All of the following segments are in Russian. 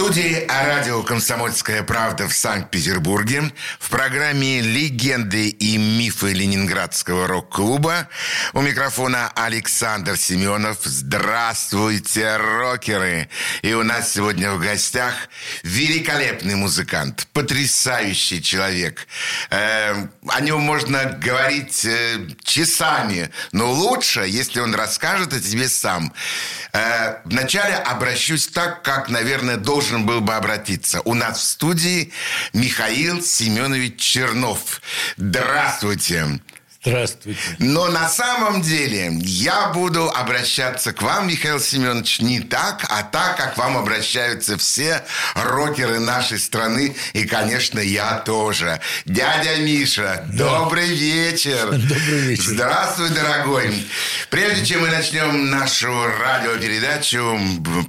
студии радио «Комсомольская правда» в Санкт-Петербурге в программе «Легенды и мифы Ленинградского рок-клуба» у микрофона Александр Семенов. Здравствуйте, рокеры! И у нас сегодня в гостях великолепный музыкант, потрясающий человек. Э, о нем можно говорить э, часами, но лучше, если он расскажет о тебе сам. Э, вначале обращусь так, как, наверное, должен должен был бы обратиться. У нас в студии Михаил Семенович Чернов. Здравствуйте. Здравствуйте. Но на самом деле я буду обращаться к вам, Михаил Семенович, не так, а так, как вам обращаются все рокеры нашей страны. И, конечно, я тоже. Дядя Миша, да. добрый вечер. Добрый вечер. Здравствуй, дорогой. Прежде чем мы начнем нашу радиопередачу,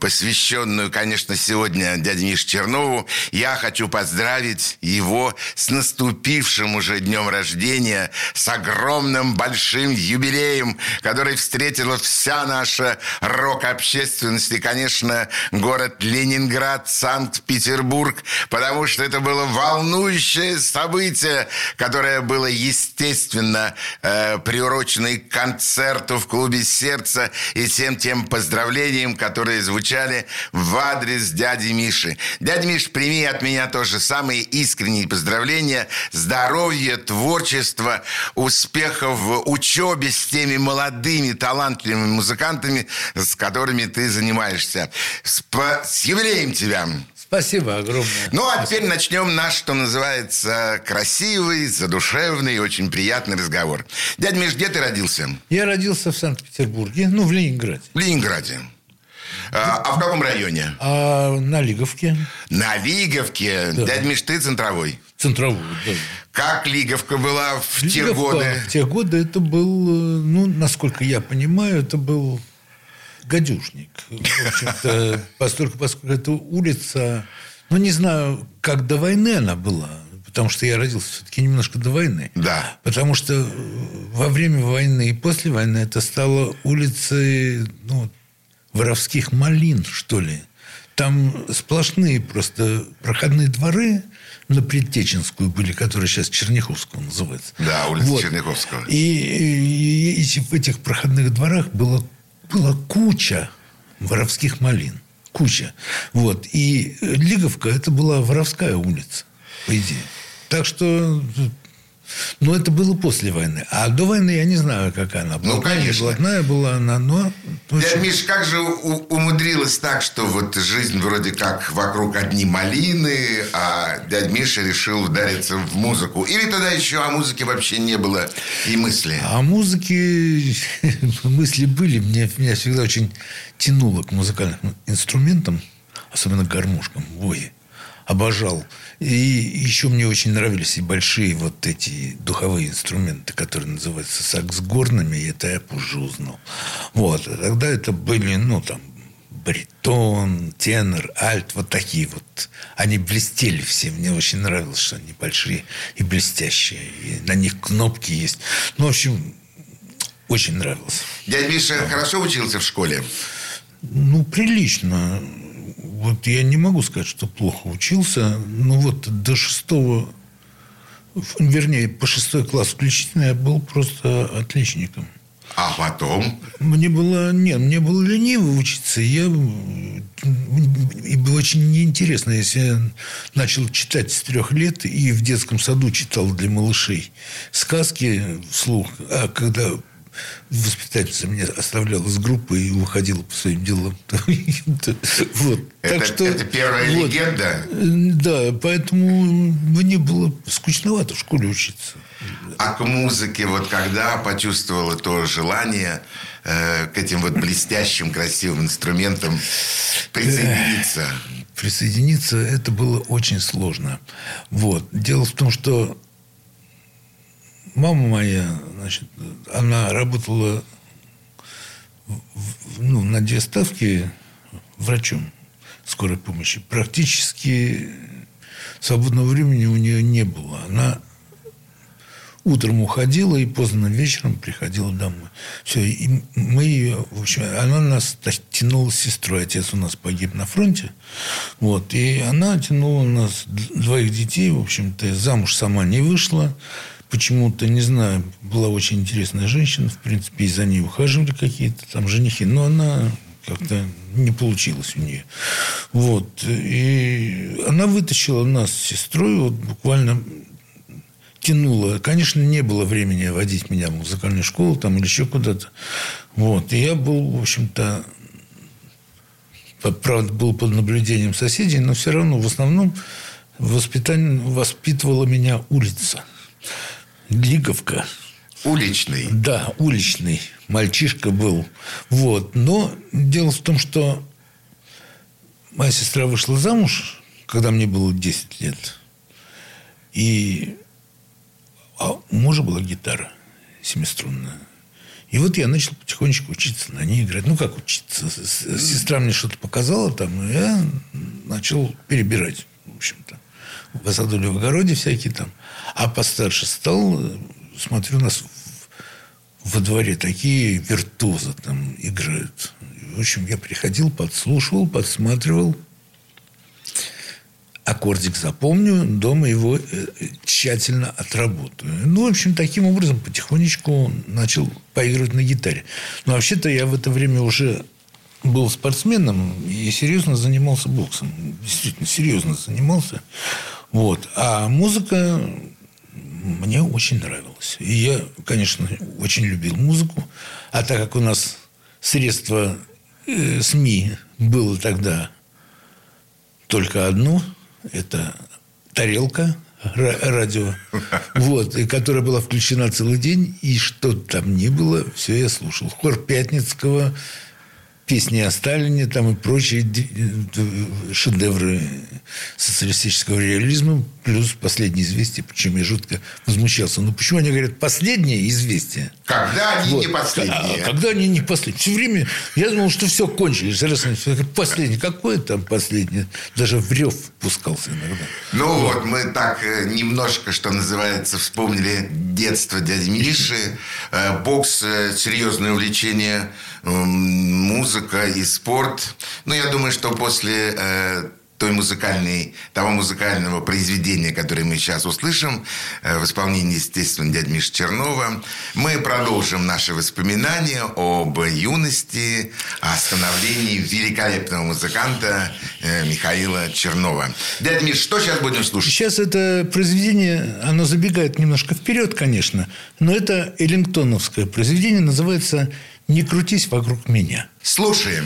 посвященную, конечно, сегодня дяде Мише Чернову, я хочу поздравить его с наступившим уже днем рождения, с огромным огромным большим юбилеем, который встретила вся наша рок-общественность. И, конечно, город Ленинград, Санкт-Петербург, потому что это было волнующее событие, которое было, естественно, э, приурочено и к концерту в клубе «Сердце» и всем тем поздравлениям, которые звучали в адрес дяди Миши. Дядя Миш, прими от меня тоже самые искренние поздравления, здоровья, творчества, успеха успехов в учебе с теми молодыми, талантливыми музыкантами, с которыми ты занимаешься. С, с юбилеем тебя! Спасибо огромное. Ну, а теперь начнем наш, что называется, красивый, задушевный и очень приятный разговор. Дядя Миш, где ты родился? Я родился в Санкт-Петербурге, ну, в Ленинграде. В Ленинграде. А, а в каком районе? А, на Лиговке. На Лиговке? Да. Дядя Миш, ты центровой? Центровой, да. Как Лиговка была в Лиговка, те годы? В те годы это был, ну, насколько я понимаю, это был гадюшник. В общем-то, поскольку, поскольку это улица, ну, не знаю, как до войны она была, потому что я родился все-таки немножко до войны. Да. Потому что во время войны и после войны это стало улицей, ну, воровских малин, что ли. Там сплошные просто проходные дворы на Предтеченскую были, которые сейчас Черняховского называется. Да, улица вот. Черняховского. И, и, и в этих проходных дворах было, была куча воровских малин. Куча. Вот. И Лиговка – это была воровская улица, по идее. Так что но это было после войны. А до войны я не знаю, как она была. Ну, конечно. Блатная была она, но... Дядя Миш, как же умудрилось так, что вот жизнь вроде как вокруг одни малины, а дядя Миша решил удариться в музыку? Или тогда еще о музыке вообще не было и мысли? О музыке мысли были. Мне, меня всегда очень тянуло к музыкальным инструментам, особенно гармошкам, вое обожал. И еще мне очень нравились и большие вот эти духовые инструменты, которые называются сакс горными, и это я позже узнал. Вот. А тогда это были, ну, там, баритон, тенор, альт, вот такие вот. Они блестели все. Мне очень нравилось, что они большие и блестящие. И на них кнопки есть. Ну, в общем, очень нравилось. Дядя Миша да. хорошо учился в школе? Ну, прилично вот я не могу сказать, что плохо учился, но вот до шестого, вернее, по шестой класс включительно я был просто отличником. А потом? Мне было, нет, мне было лениво учиться. Я, и было очень неинтересно, если я начал читать с трех лет и в детском саду читал для малышей сказки вслух. А когда воспитательница меня оставляла с группой и уходила по своим делам. вот. это, так что, это первая вот, легенда? Да, поэтому мне было скучновато в школе учиться. А к музыке, вот когда почувствовала то желание э, к этим вот блестящим, красивым инструментам присоединиться? Присоединиться это было очень сложно. Вот. Дело в том, что мама моя, значит, она работала ну, на две ставки врачом скорой помощи. Практически свободного времени у нее не было. Она утром уходила и поздно вечером приходила домой. Все, и мы ее, в общем, она нас тянула с сестрой. Отец у нас погиб на фронте. Вот, и она тянула нас двоих детей, в общем-то, замуж сама не вышла. Почему-то, не знаю, была очень интересная женщина, в принципе, и за ней ухаживали какие-то там женихи, но она как-то не получилось у нее. Вот. И она вытащила нас с сестрой вот буквально тянуло. Конечно, не было времени водить меня в музыкальную школу там, или еще куда-то. Вот. И я был, в общем-то, правда, был под наблюдением соседей, но все равно в основном воспитание, воспитывала меня улица. Лиговка. Уличный. Да, уличный. Мальчишка был. Вот. Но дело в том, что моя сестра вышла замуж, когда мне было 10 лет. И а у мужа была гитара семиструнная. И вот я начал потихонечку учиться на ней играть. Ну, как учиться? Сестра мне что-то показала там, и я начал перебирать, в общем-то. В саду в огороде всякие там. А постарше стал, смотрю, у нас во дворе такие виртуозы там играют. В общем, я приходил, подслушивал, подсматривал – аккордик запомню, дома его э, тщательно отработаю. Ну, в общем, таким образом потихонечку начал поигрывать на гитаре. Но вообще-то я в это время уже был спортсменом и серьезно занимался боксом. Действительно, серьезно занимался. Вот. А музыка мне очень нравилась. И я, конечно, очень любил музыку. А так как у нас средства э, СМИ было тогда только одно – это тарелка радио, вот, и которая была включена целый день, и что там ни было, все я слушал. Хор Пятницкого, песни о Сталине там и прочие шедевры социалистического реализма, плюс последнее известие, почему я жутко возмущался. Ну, почему они говорят последнее известие? Когда они вот. не последние? А, когда они не последние? Все время я думал, что все кончилось. Последнее. Какое там последнее? Даже в рев пускался иногда. Ну вот, вот мы так э, немножко, что называется, вспомнили детство дяди Миши, э, бокс, э, серьезное увлечение музыка и спорт. Ну, я думаю, что после той музыкальной, того музыкального произведения, которое мы сейчас услышим, э, в исполнении, естественно, дяди Миши Чернова, мы продолжим наши воспоминания об юности, о становлении великолепного музыканта э, Михаила Чернова. Дядя Миш, что сейчас будем слушать? Сейчас это произведение, оно забегает немножко вперед, конечно, но это эллингтоновское произведение, называется не крутись вокруг меня. Слушаем.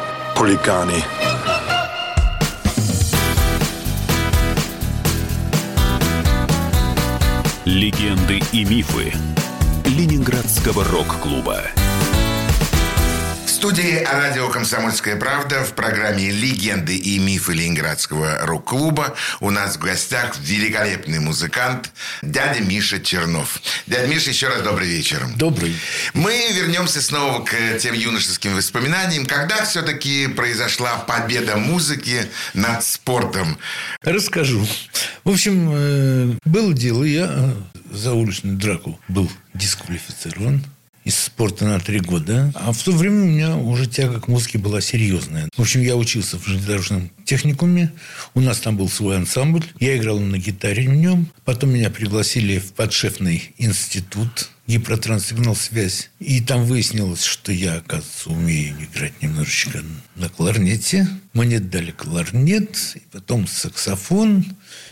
Хулиганы. Легенды и мифы Ленинградского рок-клуба. В студии радио «Комсомольская правда» в программе «Легенды и мифы Ленинградского рок-клуба» у нас в гостях великолепный музыкант дядя Миша Чернов. Дядя Миша, еще раз добрый вечер. Добрый. Мы вернемся снова к тем юношеским воспоминаниям. Когда все-таки произошла победа музыки над спортом? Расскажу. В общем, э, было дело, я э, за уличную драку был дисквалифицирован из спорта на три года. А в то время у меня уже тяга к музыке была серьезная. В общем, я учился в железнодорожном техникуме. У нас там был свой ансамбль. Я играл на гитаре в нем. Потом меня пригласили в подшефный институт гипротранссигнал связь. И там выяснилось, что я, оказывается, умею играть немножечко на кларнете. Мне дали кларнет, и потом саксофон.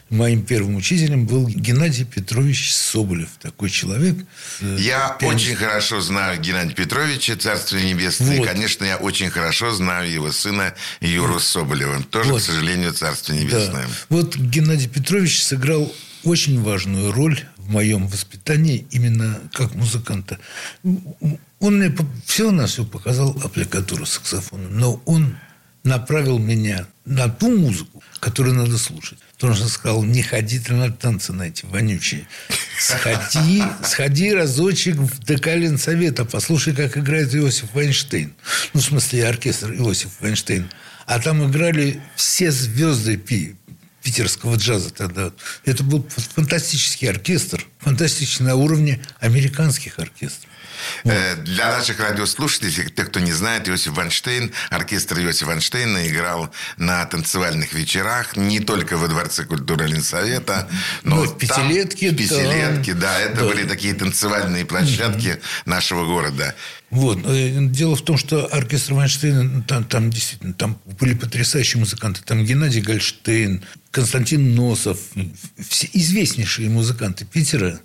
Моим первым учителем был Геннадий Петрович Соболев. Такой человек. э, Я пианист. очень хорошо знаю Геннадия Петровича, Царство Небесное. И, Вот. конечно, я очень хорошо знаю его сына Юру Соболева. Тоже, Вот. к сожалению, Царство Да. Небесное. Вот Геннадий Петрович сыграл очень важную роль в моем воспитании именно как музыканта. Он мне все на все показал аппликатуру саксофона, но он направил меня на ту музыку, которую надо слушать. Потому что сказал, не ходи ты на танцы на эти вонючие. Сходи, сходи разочек в Декалин Совета, послушай, как играет Иосиф Вайнштейн. Ну, в смысле, оркестр Иосиф Вайнштейн. А там играли все звезды пи- питерского джаза тогда. Это был фантастический оркестр, фантастический на уровне американских оркестров. Э, Для наших радиослушателей, тех, кто не знает, Иосиф Ванштейн, оркестр Иосифа Ванштейна играл на танцевальных вечерах не только во Дворце культуры Ленсовета, но Ну, в там- Пятилетке, в Пятилетке, да. да. Это Да. были такие танцевальные площадки нашего города. Вот. Э, Дело в том, что оркестр Вайнштейна, там, там действительно там были потрясающие музыканты. Там Геннадий Гольштейн, Константин Носов, все известнейшие музыканты Питера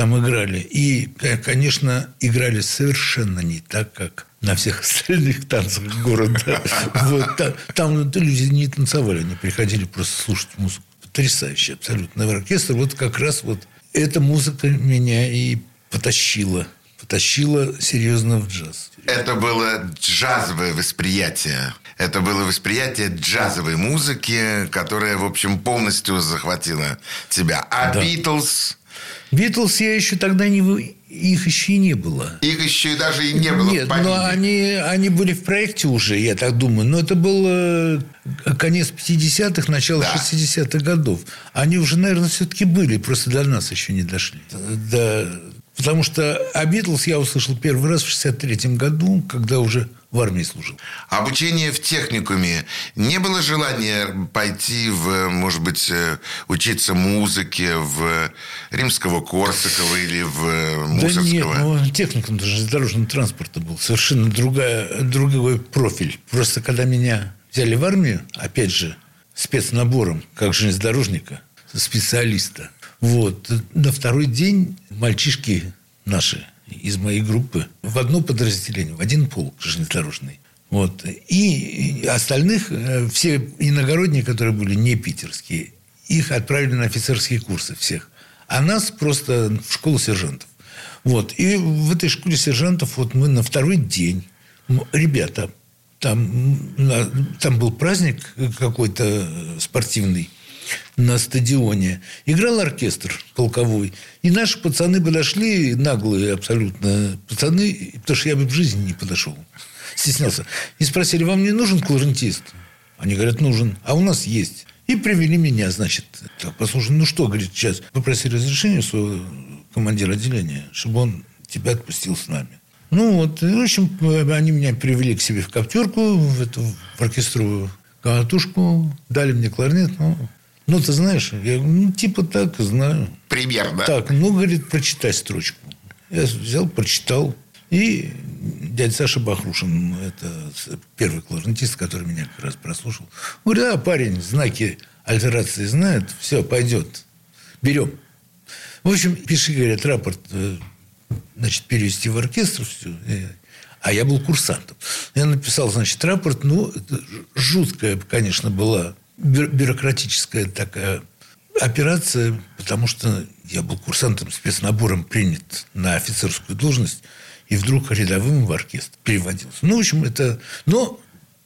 там играли. И, э, конечно, играли совершенно не так, как на всех остальных танцах города. Вот. Та- Там люди не танцевали, они приходили просто слушать музыку. Потрясающий абсолютно оркестр. Вот как раз вот эта музыка меня и потащила. Потащила серьезно в джаз. Это было джазовое восприятие. Это было восприятие джазовой музыки, которая, в общем, полностью захватила тебя. А Да. Битлз, Битлз я еще тогда не... Их еще и не было. их еще и даже и не было Нет, но они, они были в проекте уже, я так думаю. Но это был э, конец 50-х, начало Да. 60-х годов. Они уже, наверное, все-таки были, просто до нас еще не дошли. Да, потому что о Битлз я услышал первый раз в 63-м году, когда уже в армии служил. Обучение в техникуме. Не было желания пойти в, может быть, э, учиться музыке в Римского Корсакова или в Да Мусорского? нет, ну, техникум даже дорожного транспорта был. Совершенно другая, другой профиль. Просто когда меня взяли в армию, опять же, спецнабором, как железнодорожника, специалиста, вот, на второй день мальчишки наши из моей группы в одно подразделение, в один полк железнодорожный. Вот. И остальных, э, все иногородние, которые были не питерские, их отправили на офицерские курсы всех. А нас просто в школу сержантов. Вот. И в этой школе сержантов вот мы на второй день, ребята, там, там был праздник какой-то э, спортивный на стадионе. Играл оркестр полковой. И наши пацаны подошли, наглые абсолютно пацаны, потому что я бы в жизни не подошел. Стеснялся. И спросили, вам не нужен кларнетист? Они говорят, нужен. А у нас есть. И привели меня, значит. Так, послушай, ну что, говорит, сейчас попроси разрешения у своего командира отделения, чтобы он тебя отпустил с нами. Ну вот, в общем, они меня привели к себе в коптерку, в эту в оркестровую катушку, дали мне кларнет. Ну, ну ты знаешь, я ну, типа так, знаю. Примерно. Так, ну, говорит, прочитай строчку. Я взял, прочитал. И дядя Саша Бахрушин, это первый кларнетист, который меня как раз прослушал, говорит, а, парень, знаки альтерации знает, все, пойдет, берем. В общем, пиши, говорят, рапорт, э, значит, перевести в оркестр все. А я был курсантом. Я написал, значит, рапорт. Ну, жуткая, конечно, была бюрократическая такая операция, потому что я был курсантом спецнабором принят на офицерскую должность и вдруг рядовым в оркестр переводился. Ну, в общем, это... Но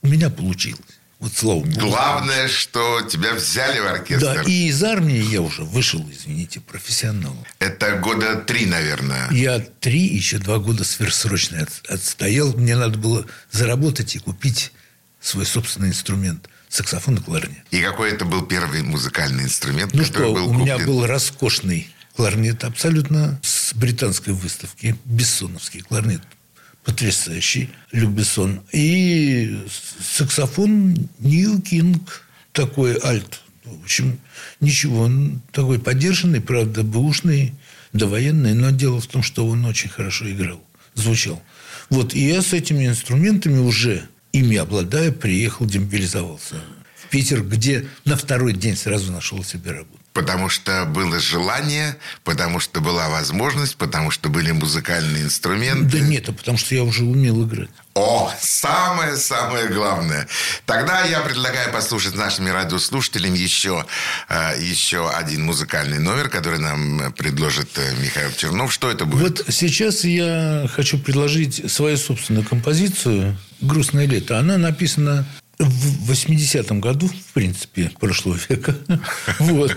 у меня получилось. Вот слава Богу. Главное, что тебя взяли в оркестр. Да, и из армии я уже вышел, извините, профессионал. Это года три, наверное. Я три, еще два года сверхсрочно от, отстоял. Мне надо было заработать и купить свой собственный инструмент. Саксофон и кларнет. И какой это был первый музыкальный инструмент, ну что, был у меня был роскошный кларнет абсолютно с британской выставки. Бессоновский кларнет. Потрясающий. Люк Бессон. И саксофон Нил Кинг. Такой альт. В общем, ничего. Он такой поддержанный, правда, бэушный, довоенный. Но дело в том, что он очень хорошо играл. Звучал. Вот. И я с этими инструментами уже, ими обладая, приехал, демобилизовался в Питер, где на второй день сразу нашел себе работу. Потому что было желание, потому что была возможность, потому что были музыкальные инструменты. Да нет, а потому что я уже умел играть. О, самое-самое главное. Тогда я предлагаю послушать нашими радиослушателями еще, э, еще один музыкальный номер, который нам предложит э, Михаил Чернов. Что это будет? Вот сейчас я хочу предложить свою собственную композицию «Грустное лето». Она написана в 80-м году, в принципе, прошлого века. Вот.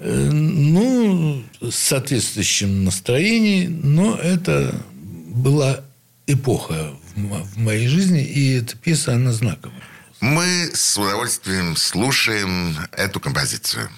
Ну, с соответствующим настроением, но это была эпоха в моей жизни, и эта пьеса, она знаковая. Мы с удовольствием слушаем эту композицию.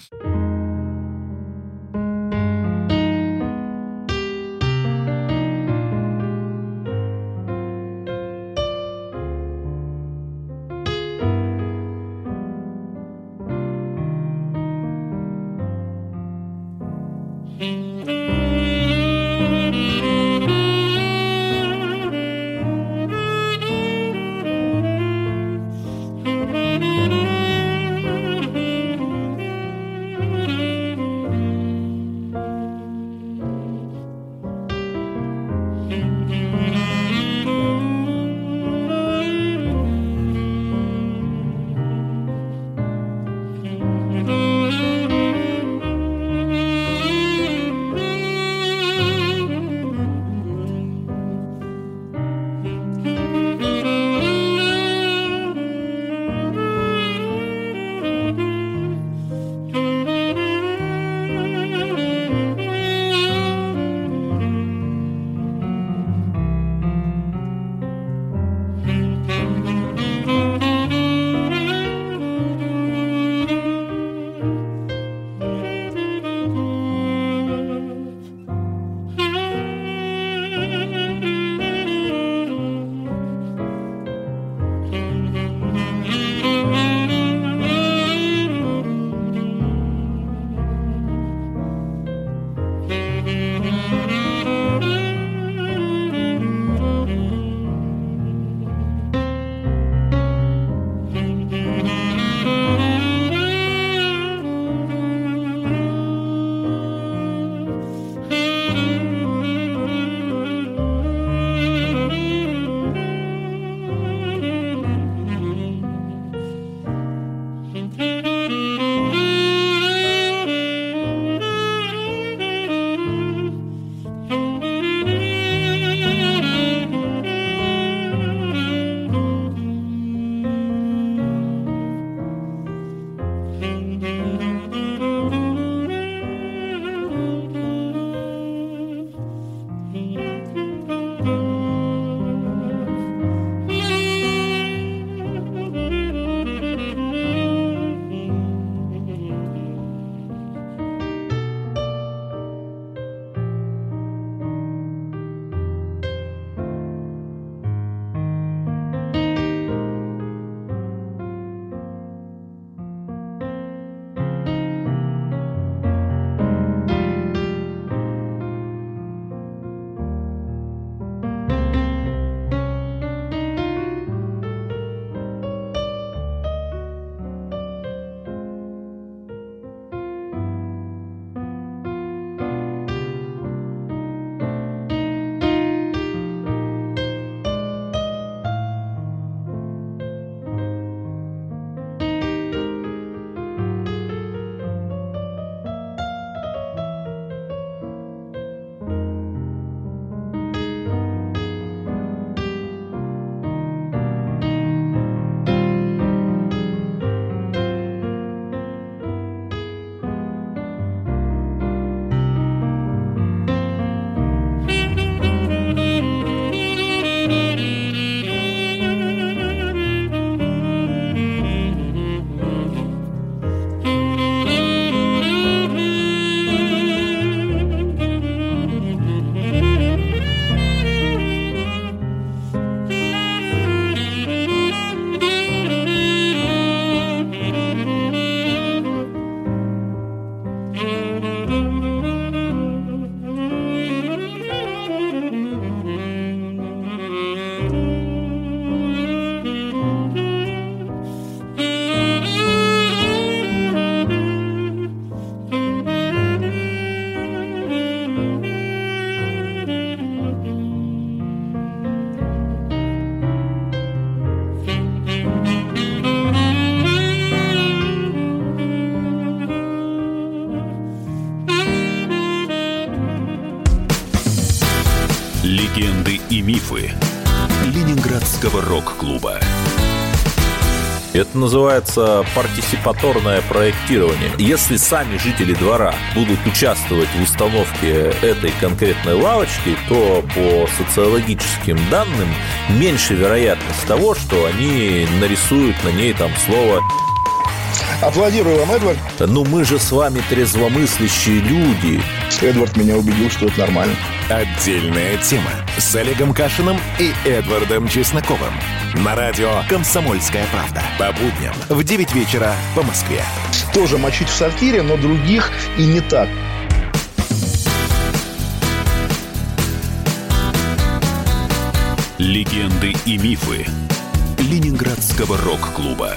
Называется партисипаторное проектирование. Если сами жители двора будут участвовать в установке этой конкретной лавочки, то по социологическим данным меньше вероятность того, что они нарисуют на ней там слово Аплодирую вам, Эдвард. Ну мы же с вами трезвомыслящие люди. Эдвард меня убедил, что это нормально. Отдельная тема с Олегом Кашиным и Эдвардом Чесноковым. На радио «Комсомольская правда». По будням в 9 вечера по Москве. Тоже мочить в сортире, но других и не так. Легенды и мифы Ленинградского рок-клуба.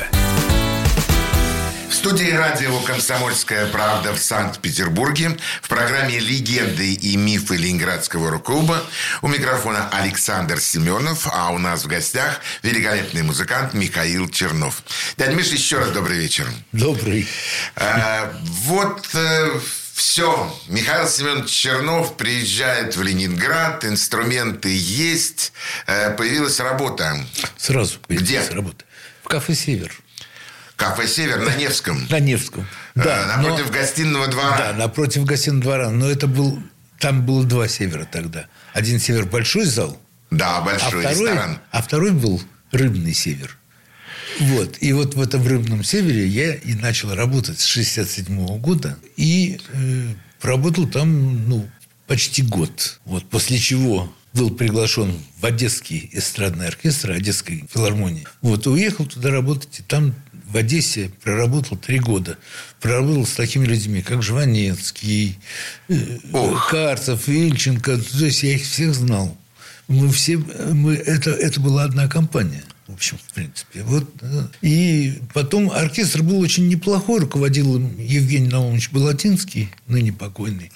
В студии радио «Комсомольская правда» в Санкт-Петербурге в программе «Легенды и мифы Ленинградского рок-клуба» у микрофона Александр Семенов, а у нас в гостях великолепный музыкант Михаил Чернов. Дядя Миша, еще раз добрый вечер. Добрый. А, вот э, все. Михаил Семенович Чернов приезжает в Ленинград, инструменты есть, э, появилась работа. Сразу появилась Где? работа. В кафе «Север». Кафе «Север» на Невском. На Невском. Э, Да, напротив но- гостиного двора. Да, напротив гостиного двора. Но это был... Там было два «Севера» тогда. Один «Север» – большой зал, Да, а большой второй, ресторан. а второй был рыбный «Север». Вот. И вот в этом рыбном «Севере» я и начал работать с 67 года. И э, проработал там, ну, почти год. Вот. После чего был приглашен в Одесский эстрадный оркестр Одесской филармонии. Вот. Уехал туда работать. И там в Одессе проработал три года. Проработал с такими людьми, как Жванецкий, э, Карцев, Ильченко. То есть я их всех знал. Мы все, мы, это, это была одна компания. В общем, в принципе. Вот, э, и потом оркестр был очень неплохой. Руководил им Евгений Наумович Балатинский, ныне покойный.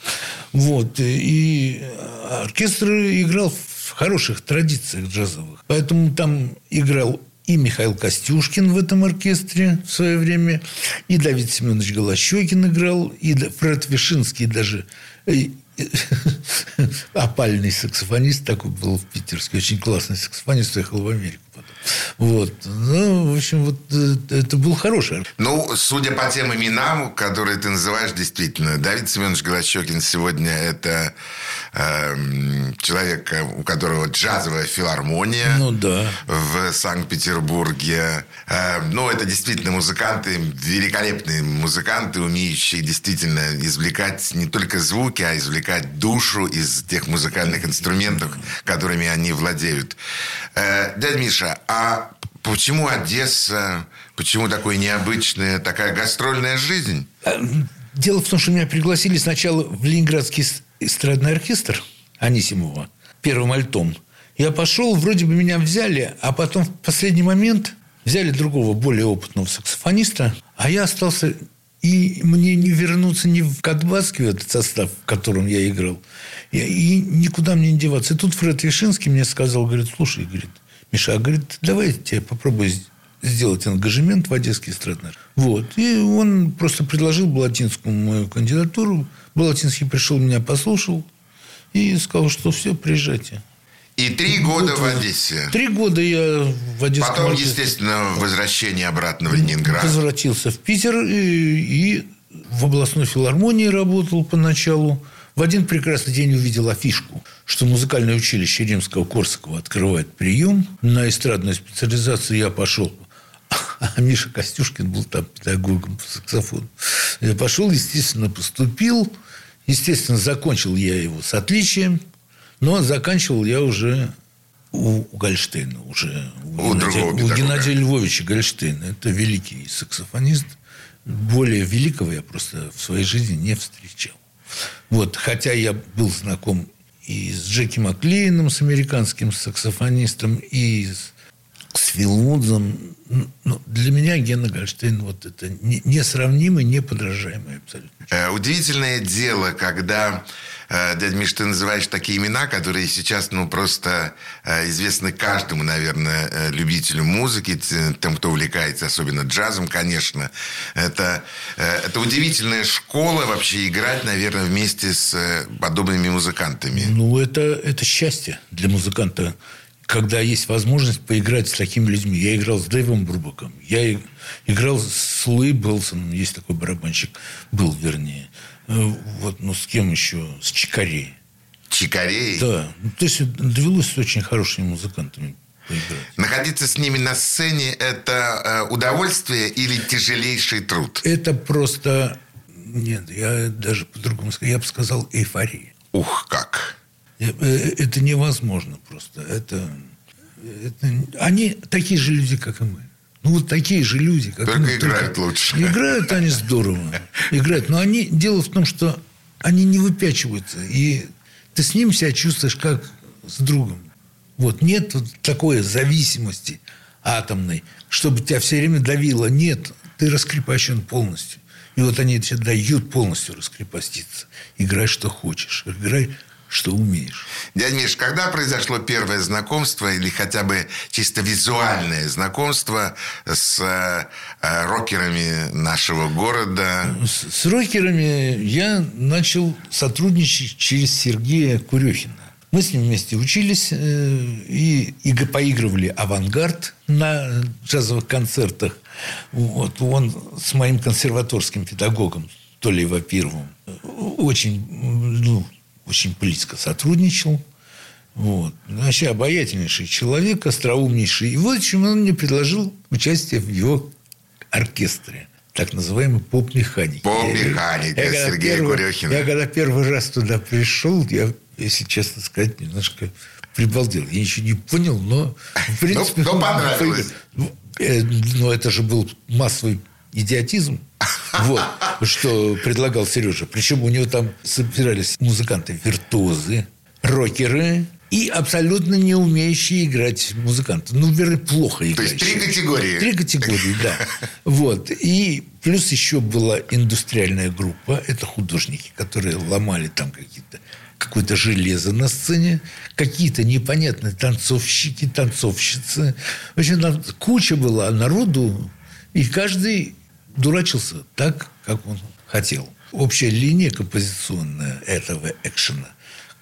Вот. И оркестр играл в хороших традициях джазовых. Поэтому там играл и Михаил Костюшкин в этом оркестре в свое время, и Давид Семенович Голощекин играл, и Фред Вишинский даже э, опальный саксофонист такой был в Питерске, очень классный саксофонист, уехал в Америку. Вот. Ну, в общем, вот э, это был хороший. Ну, судя по тем именам, которые ты называешь, действительно, Давид Семенович Голощекин сегодня это эм, человек, э, у которого джазовая филармония Ну, да. в Санкт-Петербурге. Э, ну, это действительно музыканты, великолепные музыканты, умеющие действительно извлекать не только звуки, а извлекать душу из тех музыкальных инструментов, которыми они владеют. Э, дядя Миша, а почему Одесса? Почему такой необычная, такая гастрольная жизнь? Дело в том, что меня пригласили сначала в Ленинградский эс- эстрадный оркестр Анисимова первым альтом. Я пошел, вроде бы меня взяли, а потом в последний момент взяли другого, более опытного саксофониста, а я остался... И мне не вернуться ни в Кадбаске, в этот состав, в котором я играл, и, никуда мне не деваться. И тут Фред Вишинский мне сказал, говорит, слушай, говорит, Миша, а говорит, давай я тебе попробую сделать ангажемент в Одесский эстрадный. Вот. И он просто предложил Балатинскому мою кандидатуру. Балатинский пришел, меня послушал и сказал, что все, приезжайте. И три года в Одессе. Три года я в Одесском Потом, оркестре естественно, возвращение обратно в Ленинград. возвратился в Питер и, и в областной филармонии работал поначалу. В один прекрасный день увидел афишку, что музыкальное училище Римского-Корсакова открывает прием. На эстрадную специализацию я пошел. А Миша Костюшкин был там педагогом по саксофону. Я пошел, естественно, поступил. Естественно, закончил я его с отличием. Но заканчивал я уже у, у Гольштейна. Уже У у педагога. Геннадия Львовича Гольштейна. Это великий саксофонист. Более великого я просто в своей жизни не встречал. Вот, хотя я был знаком и с Джеки Маклейном, с американским саксофонистом, и с, с Фил Вудзом. Ну, ну, для меня Гена Гольштейн вот это не- несравнимый, неподражаемый абсолютно. Э, Удивительное дело, когда, э, дядя Миш, ты называешь такие имена, которые сейчас, ну, просто э, известны каждому, наверное, э, любителю музыки, тем, кто увлекается особенно джазом, конечно. Это, э, это удивительная школа вообще играть, наверное, вместе с э, подобными музыкантами. Ну, это, это счастье для музыканта когда есть возможность поиграть с такими людьми. Я играл с Дэйвом Брубаком, я играл с Луи Белсоном, есть такой барабанщик, был вернее. Э, Вот, ну, с кем еще? С Чикарей. Чикарей. Да. Ну, То есть довелось с очень хорошими музыкантами поиграть. Находиться с ними на сцене – это э, удовольствие или тяжелейший труд? Это просто... Нет, я даже по-другому сказал. Я бы сказал эйфория. Ух, как! Э, э, Это невозможно просто. Это, это- Они такие же люди, как и мы. Ну, вот такие же люди, как Только мы. играют лучше. Играют они здорово. Играют. Но они... Дело в том, что они не выпячиваются. И ты с ним себя чувствуешь как с другом. Вот нет вот такой зависимости атомной, чтобы тебя все время давило. Нет, ты раскрепощен полностью. И вот они тебе дают полностью раскрепоститься. Играй, что хочешь. Играй, что умеешь. Дядя Миш, когда произошло первое знакомство или хотя бы чисто визуальное знакомство с э, э, рокерами нашего города? С, с рокерами я начал сотрудничать через Сергея Курехина. Мы с ним вместе учились э, и, и поигрывали авангард на джазовых концертах. Вот, он с моим консерваторским педагогом Толей Вапировым очень, ну, очень близко сотрудничал. Вот. Вообще обаятельнейший человек, остроумнейший. И вот чем он мне предложил участие в его оркестре. Так называемый поп-механики. Поп-механика Я- первый- Курехина. Я когда первый раз туда пришел, я, если честно сказать, немножко прибалдел. Я ничего не понял, но в принципе... но понравилось. Ну, э, Но это же был массовый идиотизм. Вот, что предлагал Сережа. Причем у него там собирались музыканты, виртуозы, рокеры и абсолютно не умеющие играть музыканты. Ну, вернее, плохо То играющие. есть три категории. Три категории, да. Вот. И плюс еще была индустриальная группа. Это художники, которые ломали там какие-то какое-то железо на сцене, какие-то непонятные танцовщики, танцовщицы. В общем, там куча была народу, и каждый дурачился так, как он хотел. Общая линия композиционная этого экшена,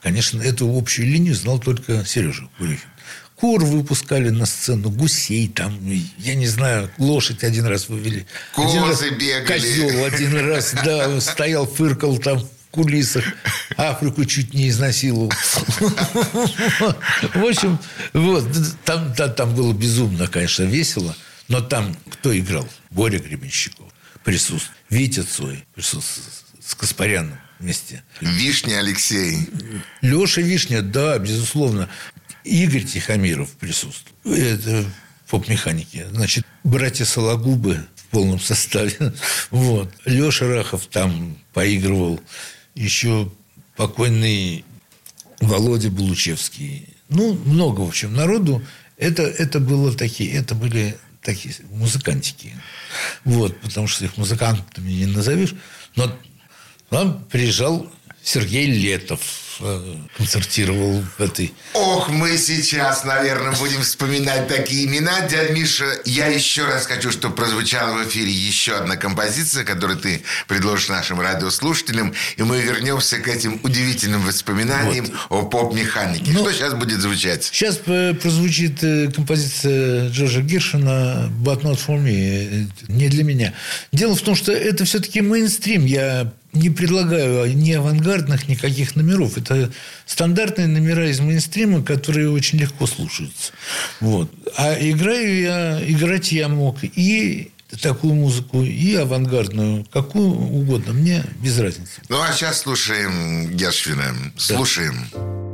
конечно, эту общую линию знал только Сережа Курихин. Кур выпускали на сцену, гусей там, я не знаю, лошадь один раз вывели. один раз Козы бегали. Козел один раз, да, стоял, фыркал там в кулисах. Африку чуть не изнасиловал. В общем, вот, там, там, там было безумно, конечно, весело. Но там кто играл? Боря Гребенщиков присутствовал. Витя Цой присутствовал с Каспаряном вместе. Вишня Алексей. Леша Вишня, да, безусловно. Игорь Тихомиров присутствовал. Это поп-механики. Значит, братья Сологубы в полном составе. Вот. Леша Рахов там поигрывал. Еще покойный Володя Булучевский. Ну, много, в общем, народу. Это, это было такие, это были такие музыкантики. Вот, потому что их музыкантами не назовешь. Но нам приезжал Сергей Летов, концертировал в этой... Ох, мы сейчас, наверное, будем вспоминать такие имена. Дядя Миша, я еще раз хочу, чтобы прозвучала в эфире еще одна композиция, которую ты предложишь нашим радиослушателям, и мы вернемся к этим удивительным воспоминаниям о поп-механике. Ну, Что сейчас будет звучать? Сейчас э, прозвучит э, композиция Джорджа Гершина «But not for me». э, Не для меня. Дело в том, что это все-таки мейнстрим. Я не предлагаю ни авангардных никаких номеров. Это стандартные номера из мейнстрима, которые очень легко слушаются. Вот. А играю я, играть я мог и такую музыку, и авангардную, какую угодно. Мне без разницы. Ну, а сейчас слушаем Гершвина. Слушаем. Легенды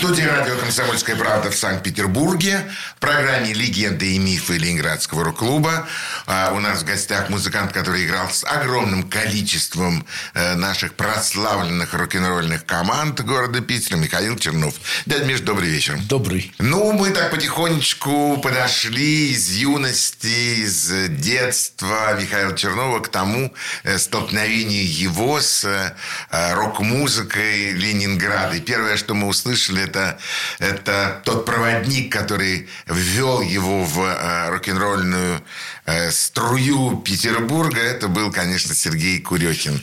В студии радио «Комсомольская правда» в Санкт-Петербурге. В программе «Легенды и мифы Ленинградского рок-клуба». А у нас в гостях музыкант, который играл с огромным количеством э, наших прославленных рок-н-ролльных команд города Питера, Михаил Чернов. Дядя Миш, добрый вечер. Добрый. Ну, мы так потихонечку подошли из юности, из детства Михаила Чернова к тому э, столкновению его с э, рок-музыкой Ленинграда. И первое, что мы услышали, это, это тот проводник, который ввел его в э, рок-н-ролльную э, струю Петербурга. Это был, конечно, Сергей Курехин.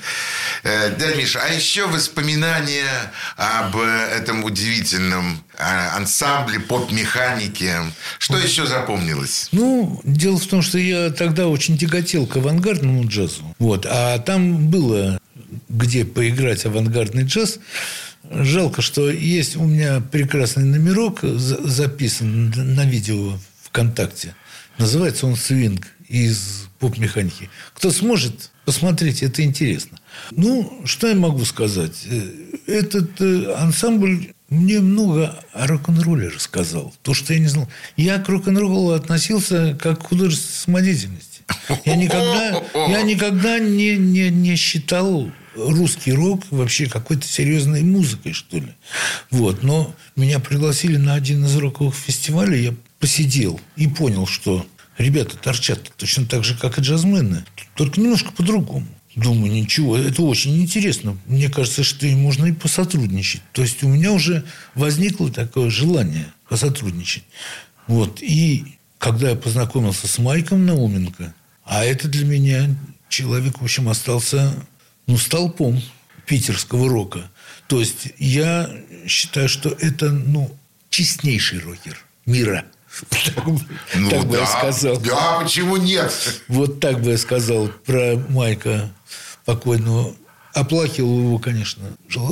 Э, дядя Миша, а еще воспоминания об э, этом удивительном ансамбле поп-механики. Что еще запомнилось? Ну, дело в том, что я тогда очень тяготел к авангардному джазу. Вот. А там было где поиграть авангардный джаз. Жалко, что есть у меня прекрасный номерок записан на видео ВКонтакте. Называется он «Свинг» из поп-механики. Кто сможет, посмотреть, это интересно. Ну, что я могу сказать? Этот ансамбль мне много о рок-н-ролле рассказал. То, что я не знал. Я к рок-н-роллу относился как к художественной самодеятельности. Я никогда, я никогда не, не, не считал русский рок вообще какой-то серьезной музыкой, что ли. Вот. Но меня пригласили на один из роковых фестивалей, я посидел и понял, что ребята торчат точно так же, как и джазмены, только немножко по-другому. Думаю, ничего, это очень интересно. Мне кажется, что и можно и посотрудничать. То есть у меня уже возникло такое желание посотрудничать. Вот. И когда я познакомился с Майком Науменко, а это для меня человек, в общем, остался ну, столпом питерского рока. То есть я считаю, что это ну, честнейший рокер мира. Ну, так бы да, я сказал. Да, почему нет? Вот так бы я сказал про Майка покойного. Оплакивал его, конечно.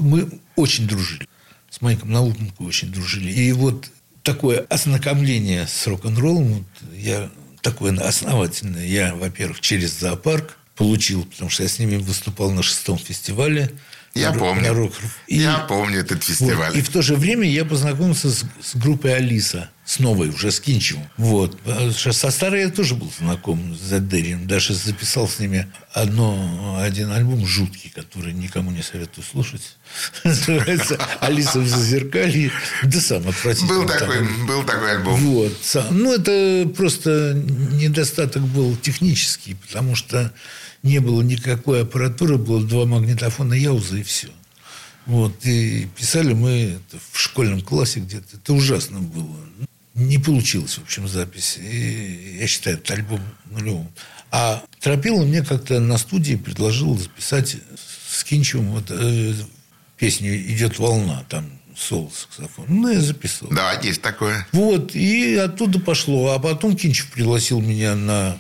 Мы очень дружили. С Майком Науменко очень дружили. И вот такое ознакомление с рок-н-роллом, вот я такое основательное. Я, во-первых, через зоопарк получил, потому что я с ними выступал на шестом фестивале. Я на, помню. На рок. И, я помню этот фестиваль. Вот, и в то же время я познакомился с, с группой Алиса. С новой, уже с Кинчевым. Вот. Со старой я тоже был знаком с Задерием. Даже записал с ними одно, один альбом жуткий, который никому не советую слушать. Называется «Алиса в зазеркалье». Да сам отвратительный. Был такой, был такой альбом. Вот. Ну, это просто недостаток был технический, потому что не было никакой аппаратуры, было два магнитофона Яуза и все. Вот, и писали мы в школьном классе где-то. Это ужасно было. Не получилось, в общем, запись. И я считаю, этот альбом нулевым. А Тропила мне как-то на студии предложил записать с Кинчевым вот, э, песню «Идет волна», там соло саксофон. Ну, я записал. Да, есть такое. Вот, и оттуда пошло. А потом Кинчев пригласил меня на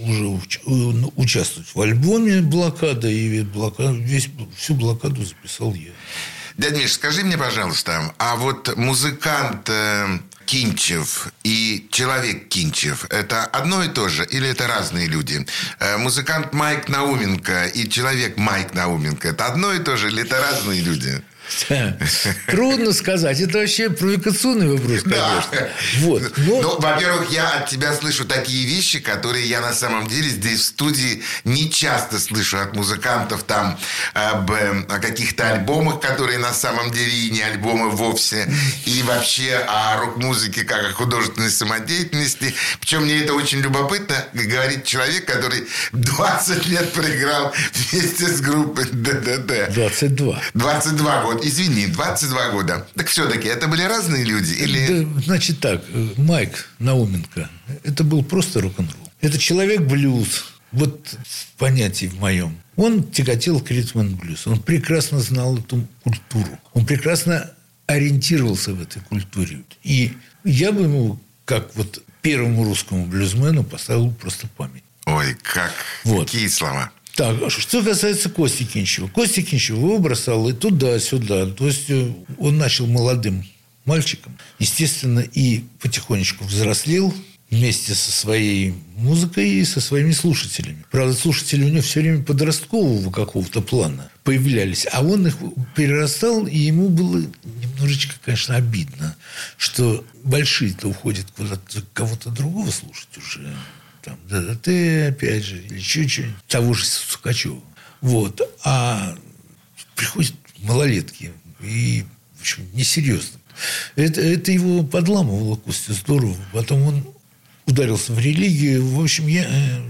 уже уч- участвовать в альбоме «Блокада», и блокада, весь, всю блокаду записал я. Дядя Миш, скажи мне, пожалуйста, а вот музыкант э, Кинчев и человек Кинчев – это одно и то же или это разные люди? Э, музыкант Майк Науменко и человек Майк Науменко – это одно и то же или это разные люди? Трудно сказать. Это вообще провокационный вопрос, конечно. Да. Вот. Но... Ну, во-первых, я от тебя слышу такие вещи, которые я на самом деле здесь в студии не часто слышу от музыкантов там об, о каких-то альбомах, которые на самом деле и не альбомы вовсе, и вообще о рок-музыке как о художественной самодеятельности. Причем мне это очень любопытно, говорит человек, который 20 лет проиграл вместе с группой ДДТ. 22. 22 года. Извини, 22 года. Так все-таки это были разные люди? Или... Да, значит так, Майк Науменко, это был просто рок-н-ролл. Это человек-блюз. Вот в понятии в моем. Он тяготел к ритм блюз. Он прекрасно знал эту культуру. Он прекрасно ориентировался в этой культуре. И я бы ему, как вот первому русскому блюзмену, поставил просто память. Ой, как вот. какие слова. Так, а что касается Кости Кинчева. Костя Кинчева его бросал и туда-сюда. То есть, э, он начал молодым мальчиком. Естественно, и потихонечку взрослел вместе со своей музыкой и со своими слушателями. Правда, слушатели у него все время подросткового какого-то плана появлялись, а он их перерастал, и ему было немножечко, конечно, обидно, что большие-то уходят куда-то кого-то другого слушать уже там, ДДТ, опять же, или чуть-чуть, того же Сукачева. Вот. А приходят малолетки, и, в общем, несерьезно. Это, это его подламывало Костя здорово. Потом он ударился в религию. В общем, я э,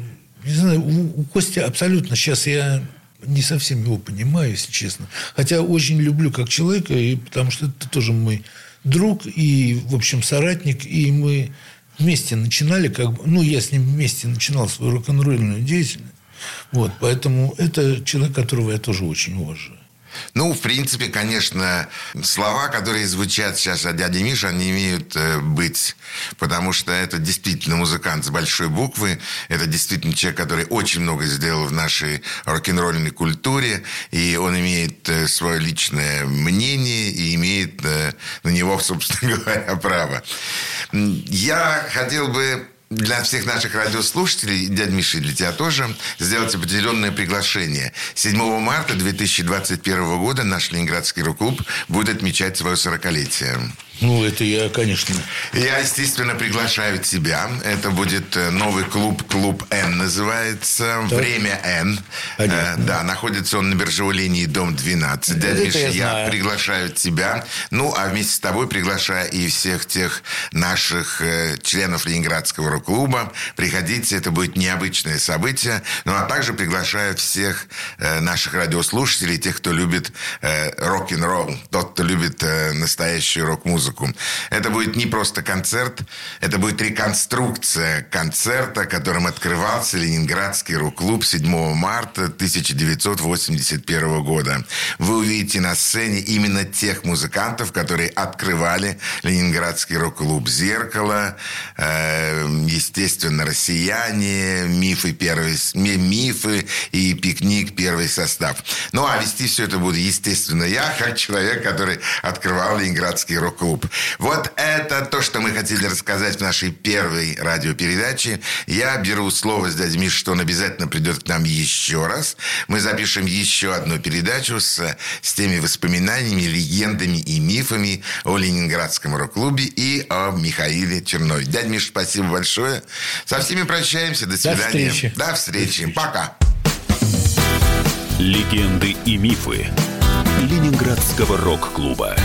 не знаю, у, у Кости абсолютно сейчас я не совсем его понимаю, если честно. Хотя очень люблю как человека, и потому что это тоже мой друг и, в общем, соратник, и мы вместе начинали, как бы, ну, я с ним вместе начинал свою рок-н-ролльную деятельность. Вот, поэтому это человек, которого я тоже очень уважаю. Ну, в принципе, конечно, слова, которые звучат сейчас от дяди Миши, они имеют э, быть. Потому что это действительно музыкант с большой буквы. Это действительно человек, который очень много сделал в нашей рок-н-ролльной культуре. И он имеет э, свое личное мнение и имеет э, на него, собственно говоря, право. Я хотел бы для всех наших радиослушателей, дядя Миша, для тебя тоже, сделать определенное приглашение. 7 марта 2021 года наш Ленинградский рок-клуб будет отмечать свое 40-летие. Ну, это я, конечно. Я, естественно, приглашаю тебя. Это будет э, новый клуб, клуб Н называется. Так. Время Н. Понятно. Э, да, находится он на биржевой линии, дом 12. Дядя Миша, я, я приглашаю тебя. Ну, а вместе с тобой приглашаю и всех тех наших э, членов Ленинградского рок-клуба. Приходите, это будет необычное событие. Ну, а также приглашаю всех наших радиослушателей, тех, кто любит рок-н-ролл, тот, кто любит настоящую рок-музыку музыку. Это будет не просто концерт, это будет реконструкция концерта, которым открывался Ленинградский рок-клуб 7 марта 1981 года. Вы увидите на сцене именно тех музыкантов, которые открывали Ленинградский рок-клуб «Зеркало», э, естественно, «Россияне», «Мифы», первый, «Мифы» и «Пикник», первый состав. Ну, а вести все это буду, естественно, я, как человек, который открывал Ленинградский рок-клуб рок-клуб. Вот это то, что мы хотели рассказать в нашей первой радиопередаче. Я беру слово с дядей Мишей, что он обязательно придет к нам еще раз. Мы запишем еще одну передачу с, с теми воспоминаниями, легендами и мифами о Ленинградском рок-клубе и о Михаиле Чернове. Дядя Миша, спасибо большое. Со всеми прощаемся. До свидания. До встречи. До встречи. Пока. Легенды и мифы Ленинградского рок-клуба.